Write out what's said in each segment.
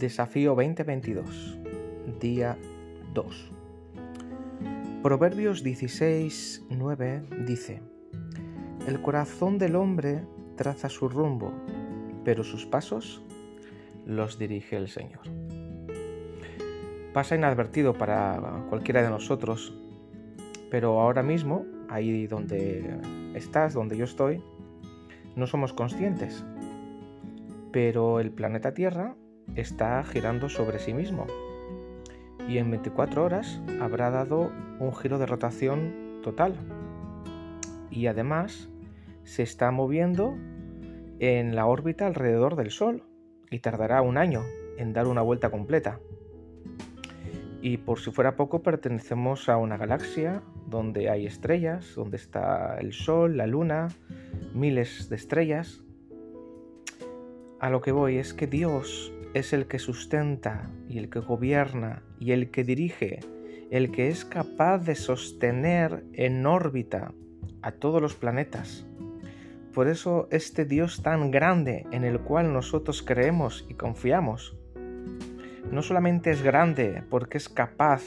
Desafío 2022, día 2. Proverbios 16, 9 dice, El corazón del hombre traza su rumbo, pero sus pasos los dirige el Señor. Pasa inadvertido para cualquiera de nosotros, pero ahora mismo, ahí donde estás, donde yo estoy, no somos conscientes. Pero el planeta Tierra está girando sobre sí mismo y en 24 horas habrá dado un giro de rotación total. Y además se está moviendo en la órbita alrededor del Sol y tardará un año en dar una vuelta completa. Y por si fuera poco, pertenecemos a una galaxia donde hay estrellas, donde está el Sol, la Luna, miles de estrellas. A lo que voy es que Dios es el que sustenta y el que gobierna y el que dirige, el que es capaz de sostener en órbita a todos los planetas. Por eso este Dios tan grande en el cual nosotros creemos y confiamos, no solamente es grande porque es capaz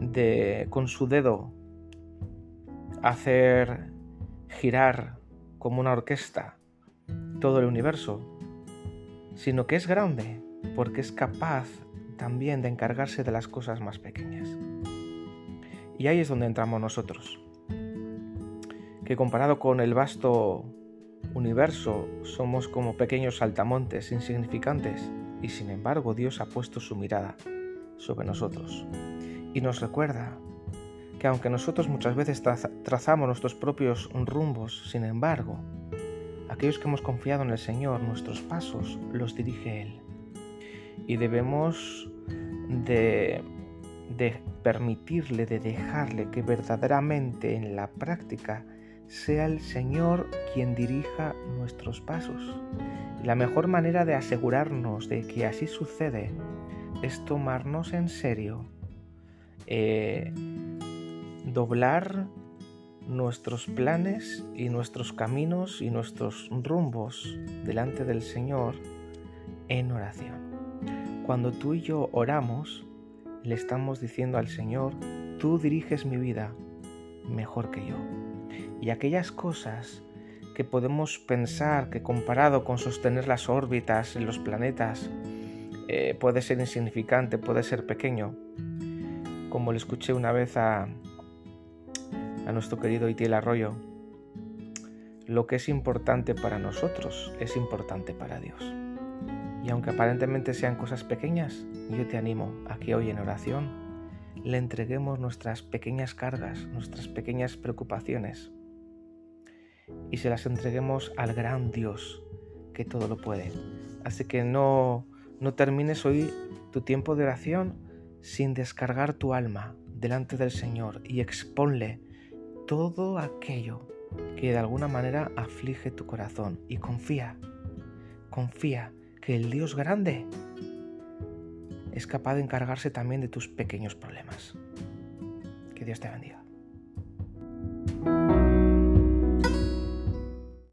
de con su dedo hacer girar como una orquesta todo el universo, sino que es grande porque es capaz también de encargarse de las cosas más pequeñas. Y ahí es donde entramos nosotros, que comparado con el vasto universo somos como pequeños saltamontes insignificantes y sin embargo Dios ha puesto su mirada sobre nosotros y nos recuerda que aunque nosotros muchas veces trazamos nuestros propios rumbos, sin embargo, Aquellos que hemos confiado en el Señor, nuestros pasos los dirige Él. Y debemos de, permitirle, de dejarle que verdaderamente en la práctica sea el Señor quien dirija nuestros pasos. La mejor manera de asegurarnos de que así sucede es tomarnos en serio, eh, doblar nuestros planes y nuestros caminos y nuestros rumbos delante del Señor en oración. Cuando tú y yo oramos, le estamos diciendo al Señor, tú diriges mi vida mejor que yo. Y aquellas cosas que podemos pensar que comparado con sostener las órbitas en los planetas eh, puede ser insignificante, puede ser pequeño, como le escuché una vez a, a nuestro querido Itiel Arroyo, lo que es importante para nosotros es importante para Dios. Y aunque aparentemente sean cosas pequeñas, yo te animo a que hoy en oración le entreguemos nuestras pequeñas cargas, nuestras pequeñas preocupaciones y se las entreguemos al gran Dios que todo lo puede. Así que no, no termines hoy tu tiempo de oración sin descargar tu alma delante del Señor y exponle todo aquello que de alguna manera aflige tu corazón y confía, confía que el Dios grande es capaz de encargarse también de tus pequeños problemas. Que Dios te bendiga.